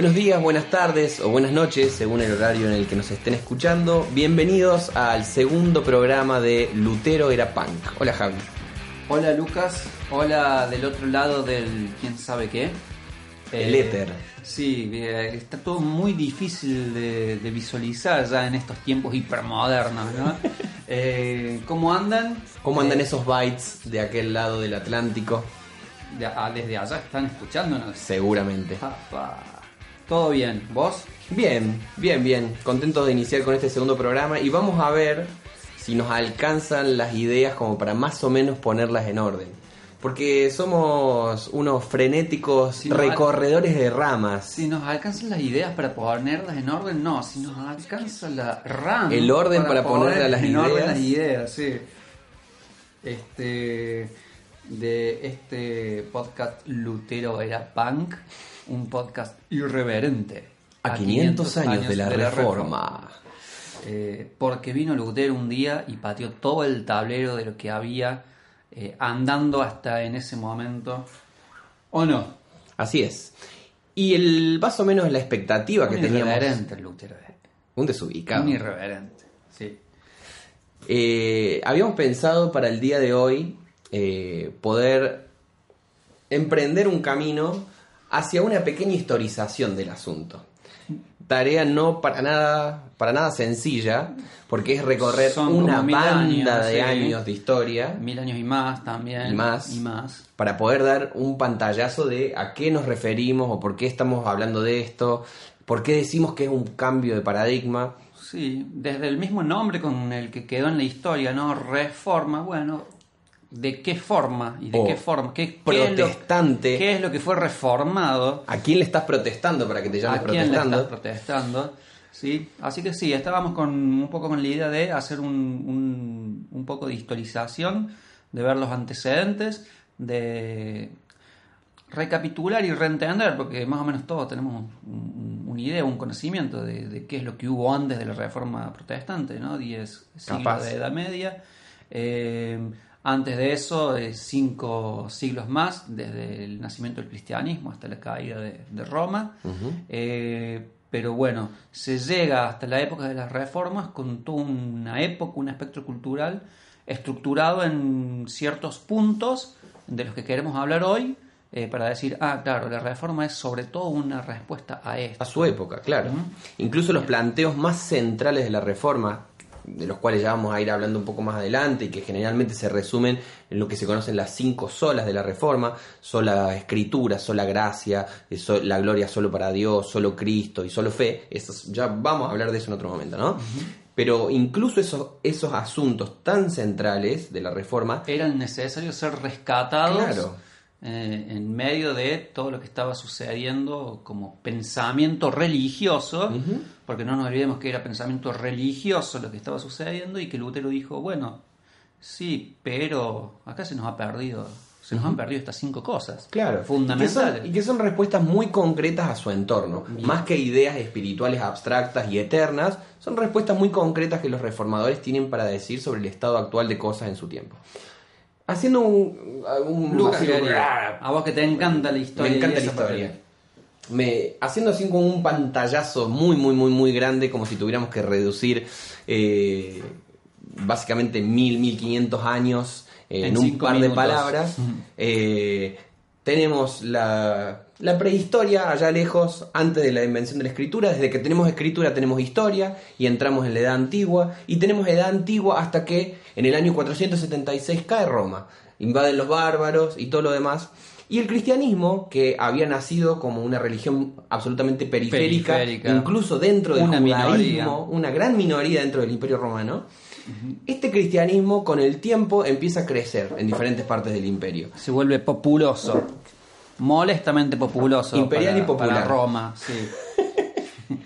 Buenos días, buenas tardes o buenas noches, según el horario en el que nos estén escuchando. Bienvenidos al segundo programa de Lutero era punk. Hola Javi. Hola Lucas, hola del otro lado del quién sabe qué. El Eh, éter. Sí, eh, está todo muy difícil de, de visualizar ya en estos tiempos hipermodernos, ¿no? Eh, ¿Cómo andan? ¿Cómo andan Eh, esos bytes de aquel lado del Atlántico? de- ah, desde allá están escuchándonos. Seguramente. Papá. Todo bien, ¿vos? Bien, bien, bien. Contentos de iniciar con este segundo programa y vamos a ver si nos alcanzan las ideas como para más o menos ponerlas en orden. Porque somos unos frenéticos Si recorredores de ramas. Si nos alcanzan las ideas para ponerlas en orden, no. Si nos alcanza la RAM. El orden para ponerle a las en orden ideas. las ideas, sí. Este. De este podcast Lutero era punk, un podcast irreverente. A 500 años de la reforma. Eh, porque vino Lutero un día y pateó todo el tablero de lo que había eh, andando hasta en ese momento. ¿O no? Así es. Y el más o menos la expectativa que Un teníamos. irreverente el Lutero. Un desubicado. Un irreverente, sí. Eh, habíamos pensado para el día de hoy eh, poder emprender un camino hacia una pequeña historización del asunto. Tarea no para nada, para nada sencilla, porque es recorrer Son una banda años, de sí. años de historia Mil años y más también. Y más. Y más. para poder dar un pantallazo de a qué nos referimos o por qué estamos hablando de esto, por qué decimos que es un cambio de paradigma. Sí, desde el mismo nombre con el que quedó en la historia, ¿no? Reforma, bueno, ¿de qué forma? ¿Y de qué forma? ¿Qué, qué es lo- protestante. ¿Qué es lo que fue reformado? ¿A quién le estás protestando para que te llames ¿A quién le protestando? estás protestando? Sí, así que sí, estábamos con un poco con la idea de hacer un, un, un poco de historización, de ver los antecedentes, de recapitular y reentender, porque más o menos todos tenemos un- una idea, un conocimiento de, de qué es lo que hubo antes de la reforma protestante, ¿no? Diez siglos Capaz. de Edad Media. Eh, antes de eso, eh, cinco siglos más, desde el nacimiento del cristianismo hasta la caída de, de Roma. Eh, pero bueno, se llega hasta la época de las reformas con toda una época, un espectro cultural estructurado en ciertos puntos de los que queremos hablar hoy, eh, para decir, ah, claro, la reforma es sobre todo una respuesta a esto. A su época, claro. Incluso los planteos más centrales de la reforma, de los cuales ya vamos a ir hablando un poco más adelante y que generalmente se resumen en lo que se conocen las cinco solas de la reforma, sola escritura, sola gracia, eh, la gloria solo para Dios, solo Cristo y solo fe, esos, ya vamos a hablar de eso en otro momento, ¿no? Pero incluso esos, esos asuntos tan centrales de la reforma, Eran necesarios ser rescatados Claro. eh, en medio de todo lo que estaba sucediendo como pensamiento religioso, porque no nos olvidemos que era pensamiento religioso lo que estaba sucediendo y que Lutero dijo, bueno, sí, pero acá se nos ha perdido, se nos han perdido estas cinco cosas Claro, fundamentales. Y que, son, y que son respuestas muy concretas a su entorno, más que ideas espirituales abstractas y eternas, son respuestas muy concretas que los reformadores tienen para decir sobre el estado actual de cosas en su tiempo. Haciendo un... un Lucas, a vos que te encanta la historia. me encanta la historia. Me, haciendo así como un pantallazo muy, muy, muy, muy grande, como si tuviéramos que reducir eh, básicamente mil, mil quinientos años eh, en, En un par de palabras. Eh, tenemos la, la prehistoria allá lejos, antes de la invención de la escritura. Desde que tenemos escritura tenemos historia y entramos en la Edad Antigua. Y tenemos Edad Antigua hasta que en el año 476 cae Roma. Invaden los bárbaros y todo lo demás. Y el cristianismo, que había nacido como una religión absolutamente periférica, Periférica. incluso dentro del Una judaísmo, minoría. una gran minoría dentro del Imperio Romano, este cristianismo con el tiempo empieza a crecer en diferentes partes del imperio. Se vuelve populoso. Molestamente populoso. Imperial para- y popular. Para Roma, sí.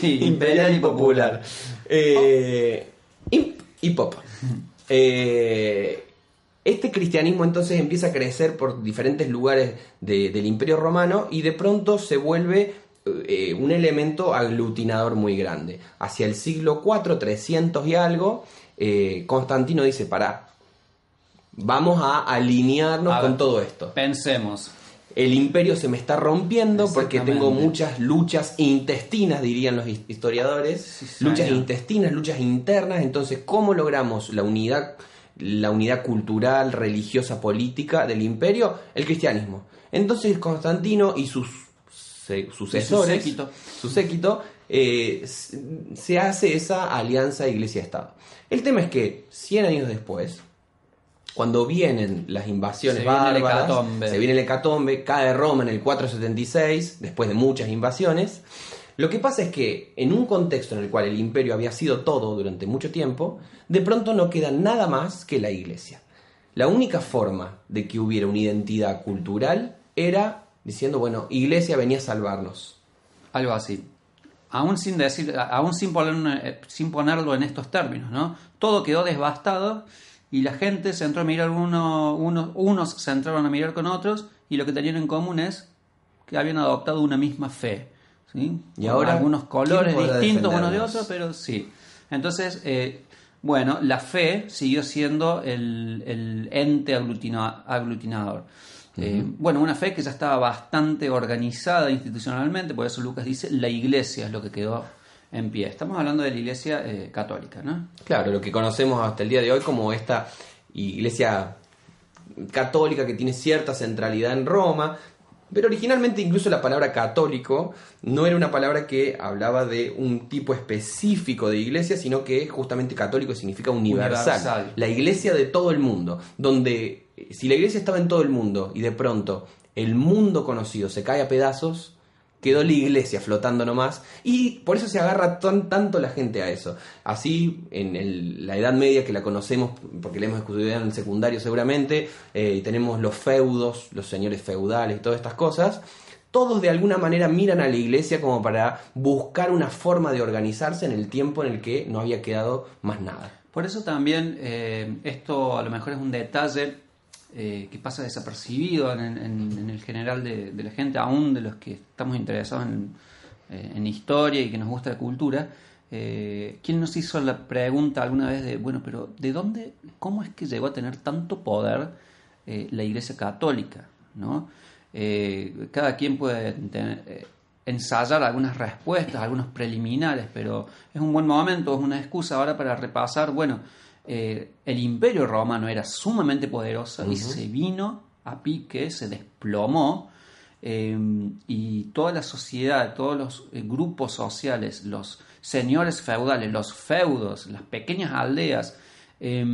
Sí, imperial y popular. Eh, imp y pop. Eh, este cristianismo entonces empieza a crecer por diferentes lugares de- del Imperio Romano y de pronto se vuelve eh, un elemento aglutinador muy grande. Hacia el siglo IV, 300 y algo, eh, Constantino dice, pará, vamos a alinearnos A con todo esto. Pensemos. el imperio se me está rompiendo porque tengo muchas luchas intestinas, dirían los his- historiadores, Sí, luchas intestinas, luchas internas, entonces ¿cómo logramos la unidad la unidad cultural, religiosa, política del imperio? El cristianismo. Entonces Constantino y sus se- sucesores, séquito. su séquito, eh, se hace esa alianza Iglesia-Estado. El tema es que 100 años después, cuando vienen las invasiones Se viene el bárbaras, se viene el hecatombe, cae Roma en el 476, después de muchas invasiones. Lo que pasa es que en un contexto en el cual el imperio había sido todo durante mucho tiempo, de pronto no queda nada más que la iglesia. La única forma de que hubiera una identidad cultural era diciendo, bueno, iglesia venía a salvarnos. Algo así. Aún sin decir, aún eh, sin ponerlo en estos términos, ¿no? Todo quedó devastado y la gente se entró a mirar uno, uno- unos se entraron a mirar con otros y lo que tenían en común es que habían adoptado una misma fe. ¿Sí? Y Con ahora, algunos colores ¿quién podrá distintos unos de otros, pero sí. Entonces, eh, bueno, la fe siguió siendo el, el ente aglutina- aglutinador. Eh, bueno, una fe que ya estaba bastante organizada institucionalmente, por eso Lucas dice, la iglesia es lo que quedó en pie. Estamos hablando de la iglesia eh, católica, ¿no? Claro, lo que conocemos hasta el día de hoy como esta iglesia católica que tiene cierta centralidad en Roma, pero originalmente incluso la palabra católico no era una palabra que hablaba de un tipo específico de iglesia, sino que justamente católico significa universal. Universal. La iglesia de todo el mundo, donde eh, si la iglesia estaba en todo el mundo y de pronto el mundo conocido se cae a pedazos, quedó la iglesia flotando nomás y por eso se agarra tan, tanto la gente a eso. Así, en el- la Edad Media que la conocemos, porque la hemos estudiado en el secundario seguramente, eh, y tenemos los feudos, los señores feudales y todas estas cosas, todos de alguna manera miran a la iglesia como para buscar una forma de organizarse en el tiempo en el que no había quedado más nada. Por eso también eh, esto a lo mejor es un detalle eh, que pasa desapercibido en, el general de, la gente, aún de los que estamos interesados en, eh, historia y que nos gusta la cultura. Eh, ¿Quién nos hizo la pregunta alguna vez de, bueno, pero ¿de dónde, cómo es que llegó a tener tanto poder eh, la Iglesia Católica? ¿no? Cada quien puede ensayar algunas respuestas, algunos preliminares, pero es un buen momento, es una excusa ahora para repasar, bueno, eh, el imperio romano era sumamente poderoso y se vino a pique, se desplomó, eh, y toda la sociedad, todos los eh, grupos sociales, los señores feudales, los feudos, las pequeñas aldeas, eh,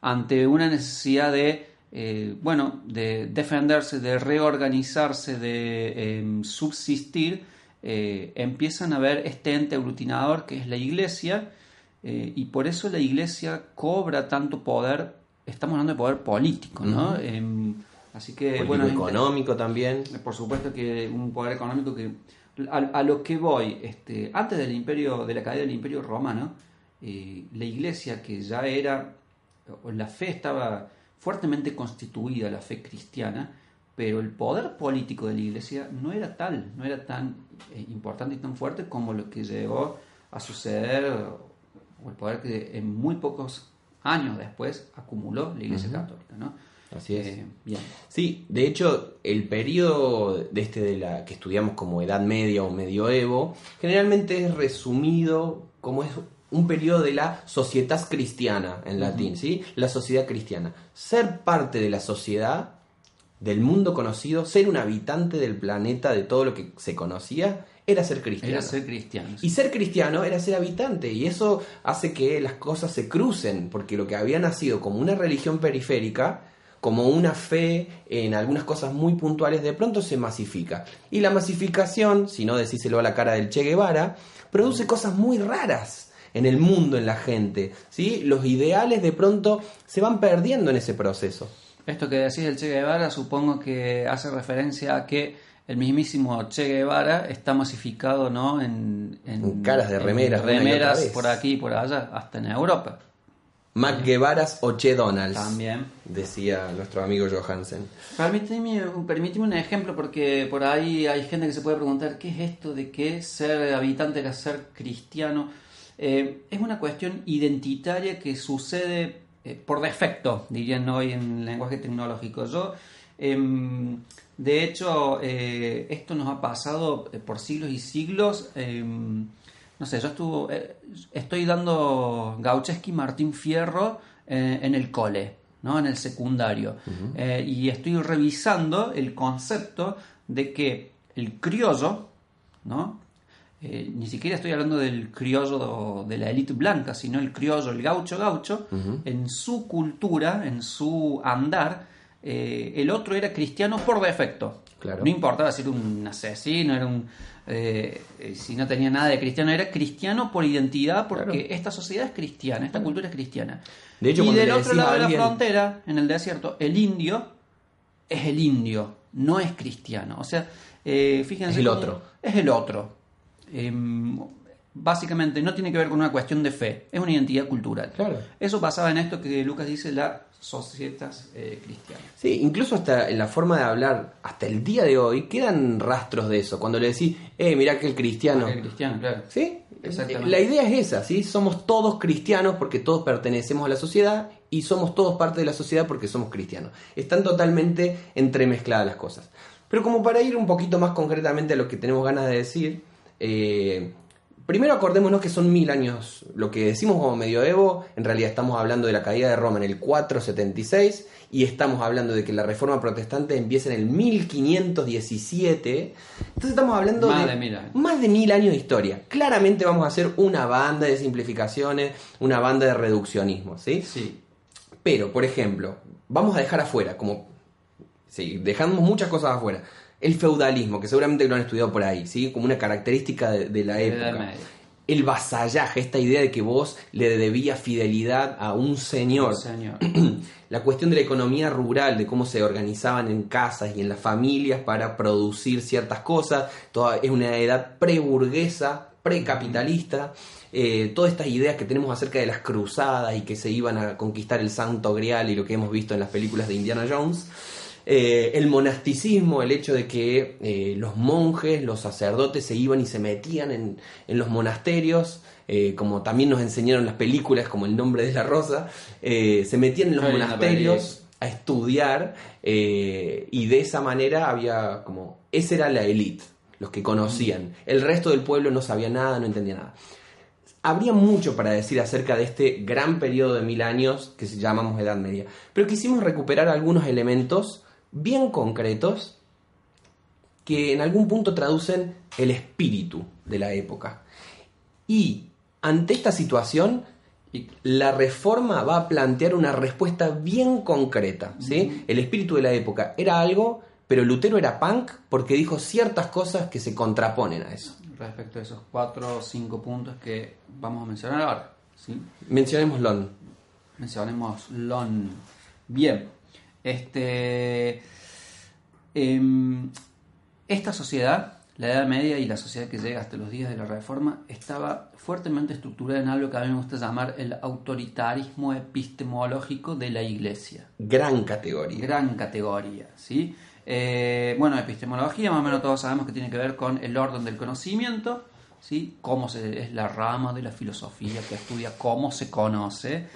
ante una necesidad de, eh, bueno, de defenderse, de reorganizarse, de subsistir, empiezan a ver este ente aglutinador que es la iglesia, eh, y por eso la iglesia cobra tanto poder, estamos hablando de poder político, ¿no? Em, así que, Político bueno, es inter- económico también. por supuesto que un poder económico que a, a lo que voy este antes del imperio de la caída del imperio romano eh, la iglesia que ya era la fe estaba fuertemente constituida la fe cristiana pero el poder político de la iglesia no era tal no era tan eh, importante y tan fuerte como lo que llegó a suceder o el poder que en muy pocos años después acumuló la iglesia católica no Así es. Eh, bien Sí, de hecho, el periodo de este de la que estudiamos como Edad Media o Medioevo, generalmente es resumido como es un periodo de la societas cristiana en latín, ¿sí? La sociedad cristiana. Ser parte de la sociedad, del mundo conocido, ser un habitante del planeta, de todo lo que se conocía, era ser cristiano. era ser cristianos Y ser cristiano era ser habitante, y eso hace que las cosas se crucen, porque lo que había nacido como una religión periférica, como una fe en algunas cosas muy puntuales, de pronto se masifica. Y la masificación, si no decíselo a la cara del Che Guevara, produce cosas muy raras en el mundo, en la gente. ¿sí? Los ideales de pronto se van perdiendo en ese proceso. Esto que decís del Che Guevara supongo que hace referencia a que el mismísimo Che Guevara está masificado ¿no? en, En caras de remeras, en remeras por aquí y por allá, hasta en Europa. Mac Guevaras o Che Donalds, También. decía nuestro amigo Johansen. Permíteme, permíteme un ejemplo porque por ahí hay gente que se puede preguntar qué es esto de que ser habitante era ser cristiano. Eh, es una cuestión identitaria que sucede eh, por defecto, dirían hoy en lenguaje tecnológico. Yo Em, de hecho, eh, esto nos ha pasado eh, por siglos y siglos. Em, no sé, yo estuvo, eh, estoy dando Gaucheski Martín Fierro en el cole, ¿no? en el secundario. y estoy revisando el concepto de que el criollo, ¿no? ni siquiera estoy hablando del criollo de la élite blanca, sino el criollo, el gaucho gaucho, en su cultura, en su andar, eh, el otro era cristiano por defecto. No importaba si era un asesino, era un, eh, eh, si no tenía nada de cristiano, era cristiano por identidad, porque esta sociedad es cristiana, esta cultura es cristiana. De hecho, y del otro lado de la frontera, en el desierto, el indio es el indio, no es cristiano. O sea, fíjense. Es el otro. Es el otro. Básicamente no tiene que ver con una cuestión de fe, es una identidad cultural. Eso pasaba en esto que Lucas dice, la societas eh, cristianas. Sí, incluso hasta en la forma de hablar, hasta el día de hoy, quedan rastros de eso. Cuando le decís, eh, mirá que el cristiano. el cristiano, claro. Sí, Exactamente. La idea es esa, ¿sí? Somos todos cristianos porque todos pertenecemos a la sociedad y somos todos parte de la sociedad porque somos cristianos. Están totalmente entremezcladas las cosas. Pero como para ir un poquito más concretamente a lo que tenemos ganas de decir, eh, Primero acordémonos que son mil años. Lo que decimos como medioevo, en realidad estamos hablando de la caída de Roma en el 476 y estamos hablando de que la reforma protestante empieza en el 1517. Entonces estamos hablando más de, mil años. más de mil años de historia. Claramente vamos a hacer una banda de simplificaciones, una banda de reduccionismo, ¿sí? Sí. Pero, por ejemplo, vamos a dejar afuera, como... Sí, dejamos muchas cosas afuera el feudalismo, que seguramente lo han estudiado por ahí, ¿sí? Como una característica de, la época. El vasallaje, esta idea de que vos le debías fidelidad a un señor. señor. la cuestión de la economía rural, de cómo se organizaban en casas y en las familias para producir ciertas cosas. Toda, es una edad preburguesa, precapitalista. Eh, todas estas ideas que tenemos acerca de las cruzadas y que se iban a conquistar el Santo Grial y lo que hemos visto en las películas de Indiana Jones. Eh, el monasticismo, el hecho de que eh, los monjes, los sacerdotes se iban y se metían en, los monasterios, eh, como también nos enseñaron las películas, como El nombre de la rosa, se metían en los monasterios a estudiar y de esa manera había como, esa era la élite, los que conocían. El resto del pueblo no sabía nada, no entendía nada. Habría mucho para decir acerca de este gran periodo de mil años que llamamos Edad Media, pero quisimos recuperar algunos elementos bien concretos que en algún punto traducen el espíritu de la época. Y ante esta situación, la reforma va a plantear una respuesta bien concreta. ¿sí? El espíritu de la época era algo, pero Lutero era punk porque dijo ciertas cosas que se contraponen a eso. Respecto a esos cuatro o cinco puntos que vamos a mencionar ahora. ¿sí? Mencionemos LON. Mencionemos LON. Bien, este, em, esta sociedad, la Edad Media y la sociedad que llega hasta los días de la Reforma, estaba fuertemente estructurada en algo que a mí me gusta llamar el autoritarismo epistemológico de la Iglesia. Gran categoría. Gran categoría, ¿sí? Eh, bueno, epistemología, más o menos todos sabemos que tiene que ver con el orden del conocimiento, ¿sí? Cómo se, es la rama de la filosofía que estudia cómo se conoce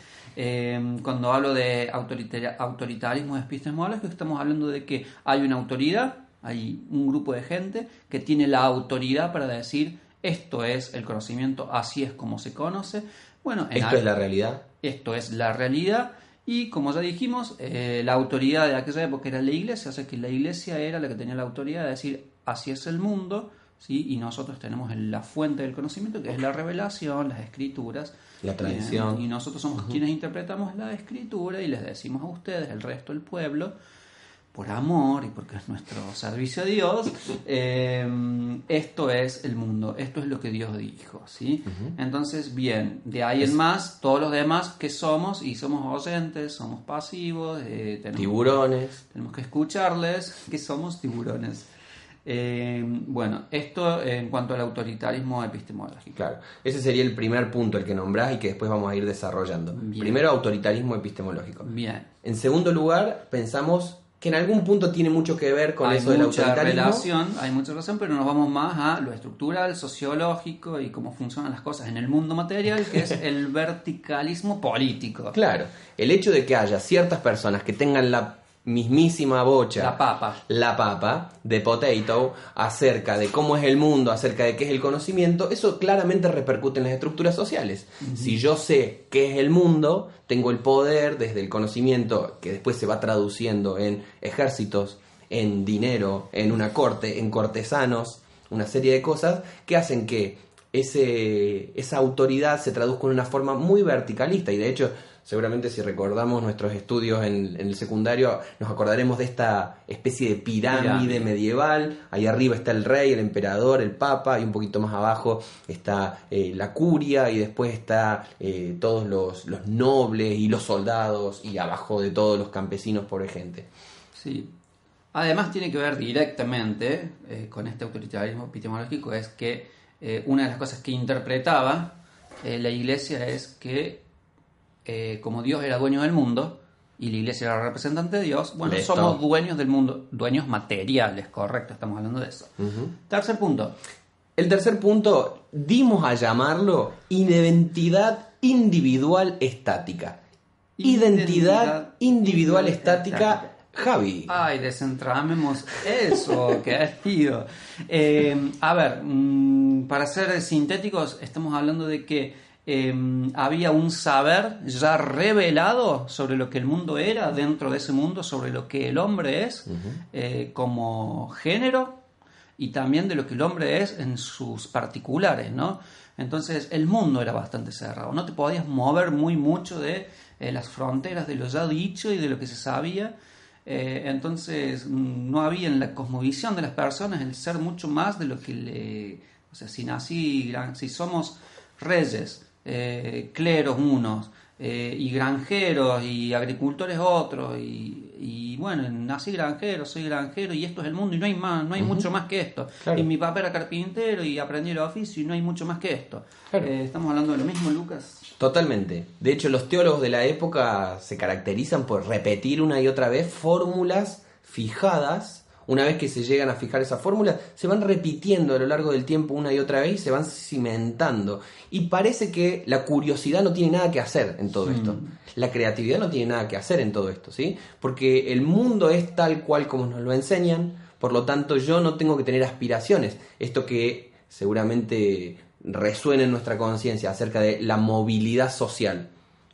Em, cuando hablo de autoritarismo epistemológico, estamos hablando de que hay una autoridad, hay un grupo de gente que tiene la autoridad para decir esto es el conocimiento, así es como se conoce. Bueno, esto es la realidad. Esto es la realidad. Y como ya dijimos, eh, la autoridad de aquella época era la iglesia, o sea que la iglesia era la que tenía la autoridad de decir así es el mundo, ¿sí? y nosotros tenemos la fuente del conocimiento, que es la revelación, las escrituras. La tradición. Y, nosotros somos quienes interpretamos la escritura y les decimos a ustedes, el resto del pueblo, por amor y porque es nuestro servicio a Dios, eh, esto es el mundo, esto es lo que Dios dijo, ¿sí? Entonces, bien, de ahí en más, todos los demás que somos, y somos oyentes, somos pasivos, eh, tenemos, tiburones. Tenemos que escucharles que somos tiburones. Eh, bueno, esto en cuanto al autoritarismo epistemológico. Claro, ese sería el primer punto, el que nombrás y que después vamos a ir desarrollando. Primero, autoritarismo epistemológico. Bien. En segundo lugar, pensamos que en algún punto tiene mucho que ver con eso del autoritarismo. Relación, hay mucha relación, pero nos vamos más a lo estructural, sociológico y cómo funcionan las cosas en el mundo material, que es el verticalismo político. Claro, el hecho de que haya ciertas personas que tengan la mismísima bocha. La papa. La papa de Potato acerca de cómo es el mundo, acerca de qué es el conocimiento, eso claramente repercute en las estructuras sociales. Si yo sé qué es el mundo, tengo el poder desde el conocimiento que después se va traduciendo en ejércitos, en dinero, en una corte, en cortesanos, una serie de cosas que hacen que ese, esa autoridad se traduzca en una forma muy verticalista y de hecho seguramente si recordamos nuestros estudios en, en el secundario nos acordaremos de esta especie de pirámide, Pirámide. medieval, ahí arriba está el rey, el emperador, el papa y un poquito más abajo está eh, la curia y después está eh, todos los, los nobles y los soldados y abajo de todos los campesinos pobre gente. Sí. Además tiene que ver directamente eh, con este autoritarismo epistemológico, es que eh, una de las cosas que interpretaba eh, la iglesia es que eh, como Dios era dueño del mundo y la iglesia era representante de Dios, bueno, Listo. somos dueños del mundo, dueños materiales, correcto, estamos hablando de eso. Tercer punto, El tercer punto, dimos a llamarlo identidad individual estática. Identidad, Identidad individual individual estática, estática. Javi. Ay, desentramemos eso, querido. Eh, a ver, mm, para ser sintéticos, estamos hablando de que eh, había un saber ya revelado sobre lo que el mundo era dentro de ese mundo, sobre lo que el hombre es eh, como género y también de lo que el hombre es en sus particulares, ¿no? Entonces el mundo era bastante cerrado, no te podías mover muy mucho de eh, las fronteras de lo ya dicho y de lo que se sabía. Eh, entonces mm, no había en la cosmovisión de las personas el ser mucho más de lo que le... O sea, si nací, si somos reyes, eh, cleros unos, eh, y granjeros y agricultores otros, y, y bueno, nací granjero, soy granjero y esto es el mundo y no hay más, no hay mucho más que esto. Claro. Y mi papá era carpintero y aprendí el oficio y no hay mucho más que esto. Claro. Eh, Estamos hablando de lo mismo, Lucas. Totalmente. De hecho, los teólogos de la época se caracterizan por repetir una y otra vez fórmulas fijadas. Una vez que se llegan a fijar esas fórmulas, se van repitiendo a lo largo del tiempo una y otra vez y se van cimentando. Y parece que la curiosidad no tiene nada que hacer en todo esto. La creatividad no tiene nada que hacer en todo esto, ¿sí? Porque el mundo es tal cual como nos lo enseñan, por lo tanto yo no tengo que tener aspiraciones. Esto que seguramente resuena en nuestra conciencia acerca de la movilidad social.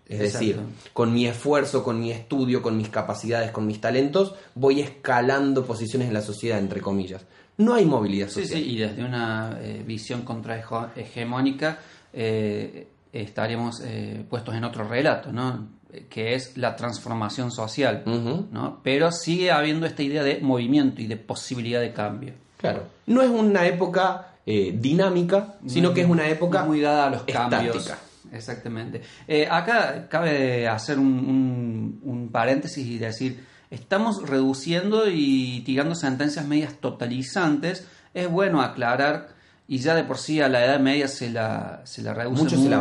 Es Exacto. decir, con mi esfuerzo, con mi estudio, con mis capacidades, con mis talentos, voy escalando posiciones en la sociedad, entre comillas. No hay movilidad social. sí, y desde una eh, visión contrahegemónica eh, estaríamos eh, puestos en otro relato, ¿no? Que es la transformación social. ¿no? Pero sigue habiendo esta idea de movimiento y de posibilidad de cambio. Claro. No es una época eh, dinámica, sino que es una época muy dada a los cambios. Exactamente. Eh, acá cabe hacer un, un- un paréntesis y decir, estamos reduciendo y tirando sentencias medias totalizantes. Es bueno aclarar, y ya de por sí a la Edad Media se la, se la reduce Mucho se la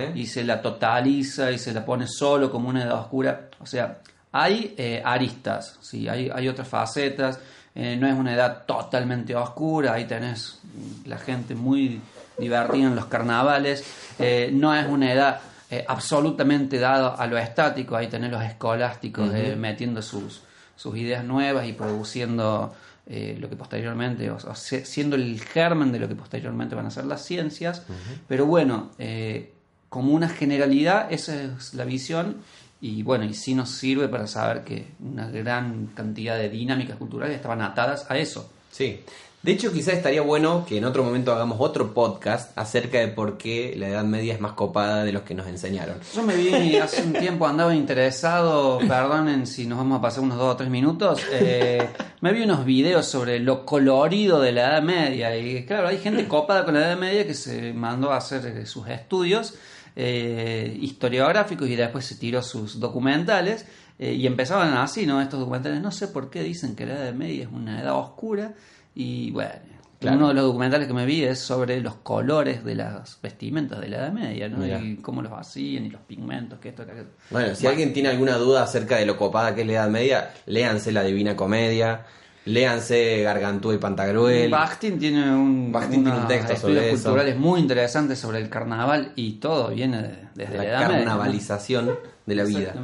¿eh? y se la totaliza y se la pone solo como una edad oscura. O sea, hay eh, aristas, ¿sí? hay, hay otras facetas. eh, no es una edad totalmente oscura, ahí tenés la gente muy divertida en los carnavales. eh, no es una edad eh, absolutamente dada a lo estático, ahí tenés los escolásticos eh, metiendo sus, sus ideas nuevas y produciendo eh, lo que posteriormente, o, siendo el germen de lo que posteriormente van a ser las ciencias. Pero bueno, eh, como una generalidad, esa es la visión. Y bueno, y sí nos sirve para saber que una gran cantidad de dinámicas culturales estaban atadas a eso. Sí. De hecho, quizás estaría bueno que en otro momento hagamos otro podcast acerca de por qué la Edad Media es más copada de los que nos enseñaron. Yo me vi hace un tiempo, andaba interesado, perdonen si nos vamos a pasar unos dos o tres minutos, eh, me vi unos videos sobre lo colorido de la Edad Media y claro, hay gente copada con la Edad Media que se mandó a hacer eh, sus estudios eh, historiográficos y después se tiró sus documentales y empezaban así, ¿no? Estos documentales, no sé por qué dicen que la Edad Media es una edad oscura y bueno... Claro. Uno de los documentales que me vi es sobre los colores de las vestimentas de la Edad Media, ¿no? Mirá. Y cómo los hacían y los pigmentos, que esto, que aquello. Bueno, si alguien tiene alguna duda acerca de lo copada que es la Edad Media, léanse La Divina Comedia, léanse Gargantúa y Pantagruel. Bakhtin tiene un, Bakhtin tiene un texto sobre eso. culturales muy interesantes sobre el carnaval y todo viene de- desde la, la Edad Media. ¿no? carnavalización de la vida.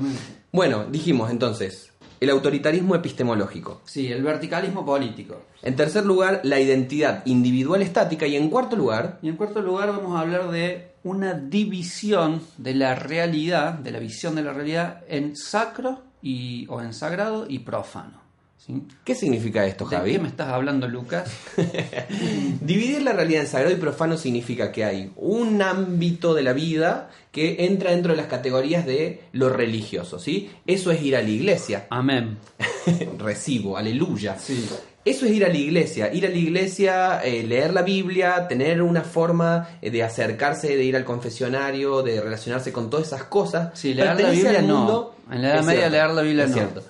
Bueno, dijimos entonces, el autoritarismo epistemológico. Sí, el verticalismo político. En tercer lugar, la identidad individual estática. Y en cuarto lugar, Y en cuarto lugar vamos a hablar de una división de la realidad, de la visión de la realidad en sacro y, o en sagrado y profano. ¿Sí? ¿qué significa esto, ¿De Javi? qué me estás hablando, Lucas? Dividir la realidad en sagrado y profano significa que hay un ámbito de la vida que entra dentro de las categorías de lo religioso, ¿sí? Eso es ir a la iglesia. Amén. Recibo, aleluya. Sí. Eso es ir a la iglesia, ir a la iglesia, eh, leer la Biblia, tener una forma eh, de acercarse, de ir al confesionario, de relacionarse con todas esas cosas. Sí, leer la Biblia no. En la Edad Media leer la Biblia es no. cierto.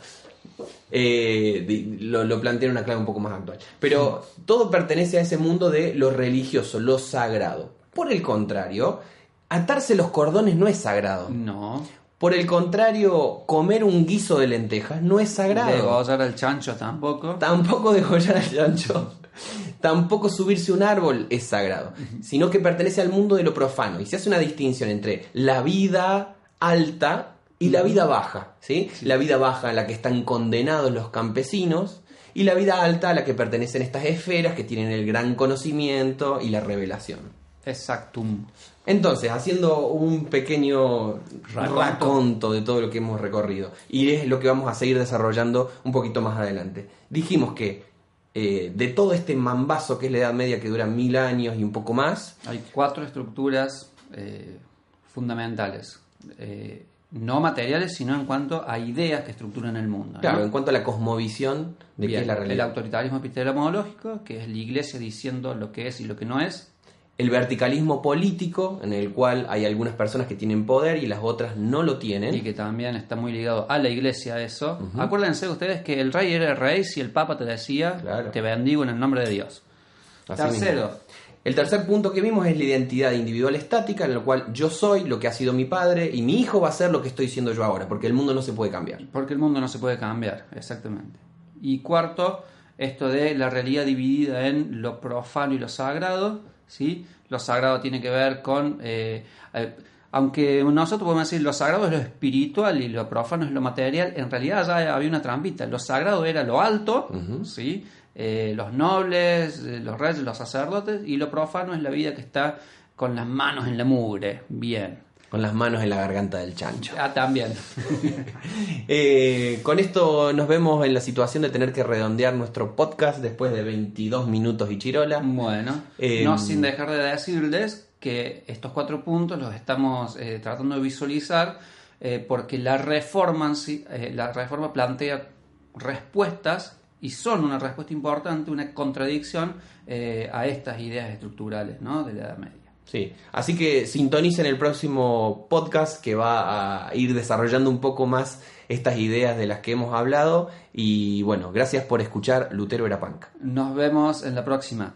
Eh, lo, lo plantea en una clave un poco más actual. Pero todo pertenece a ese mundo de lo religioso, lo sagrado. Por el contrario, atarse los cordones no es sagrado. No. Por el contrario, comer un guiso de lentejas no es sagrado. Degollar al chancho tampoco. Tampoco degollar al chancho. Tampoco subirse un árbol es sagrado, sino que pertenece al mundo de lo profano. Y se hace una distinción entre la vida alta y la vida baja. ¿sí? La vida baja a la que están condenados los campesinos y la vida alta a la que pertenecen estas esferas que tienen el gran conocimiento y la revelación. Exactum. Entonces, haciendo un pequeño Raconto. raconto de todo lo que hemos recorrido, y es lo que vamos a seguir desarrollando un poquito más adelante. Dijimos que eh, de todo este mambazo que es la Edad Media que dura mil años y un poco más, Hay cuatro estructuras eh, fundamentales. Eh, no materiales, sino en cuanto a ideas que estructuran el mundo. ¿no? claro, en cuanto a la cosmovisión de qué es la el realidad. autoritarismo epistemológico, que es la iglesia diciendo lo que es y lo que no es. El verticalismo político, en el cual hay algunas personas que tienen poder y las otras no lo tienen. Y que también está muy ligado a la iglesia eso. Acuérdense ustedes que el rey era el rey si el papa te decía, Claro. te bendigo en el nombre de Dios. Así Tercero, mismo. El tercer punto que vimos es la identidad individual estática, en el cual yo soy lo que ha sido mi padre y mi hijo va a ser lo que estoy siendo yo ahora, porque el mundo no se puede cambiar. porque el mundo no se puede cambiar, exactamente. Y cuarto, esto de la realidad dividida en lo profano y lo sagrado, ¿sí? Lo sagrado tiene que ver con... eh, eh, aunque nosotros podemos decir lo sagrado es lo espiritual y lo profano es lo material, en realidad ya había una trampita. Lo sagrado era lo alto, ¿sí? Eh, los nobles, eh, los reyes, los sacerdotes, y lo profano es la vida que está con las manos en la mugre. Bien. Con las manos en la garganta del chancho. Ah, también. Eh, con esto nos vemos en la situación de tener que redondear nuestro podcast después de 22 minutos y chirola. Bueno, Eh, no sin dejar de decirles que estos cuatro puntos los estamos eh, tratando de visualizar porque la reforma, la reforma plantea respuestas y son una respuesta importante, una contradicción eh, a estas ideas estructurales ¿no? de la Edad Media. Sí, así que sintonicen el próximo podcast que va a ir desarrollando un poco más estas ideas de las que hemos hablado y bueno, gracias por escuchar Lutero era punk. Nos vemos en la próxima.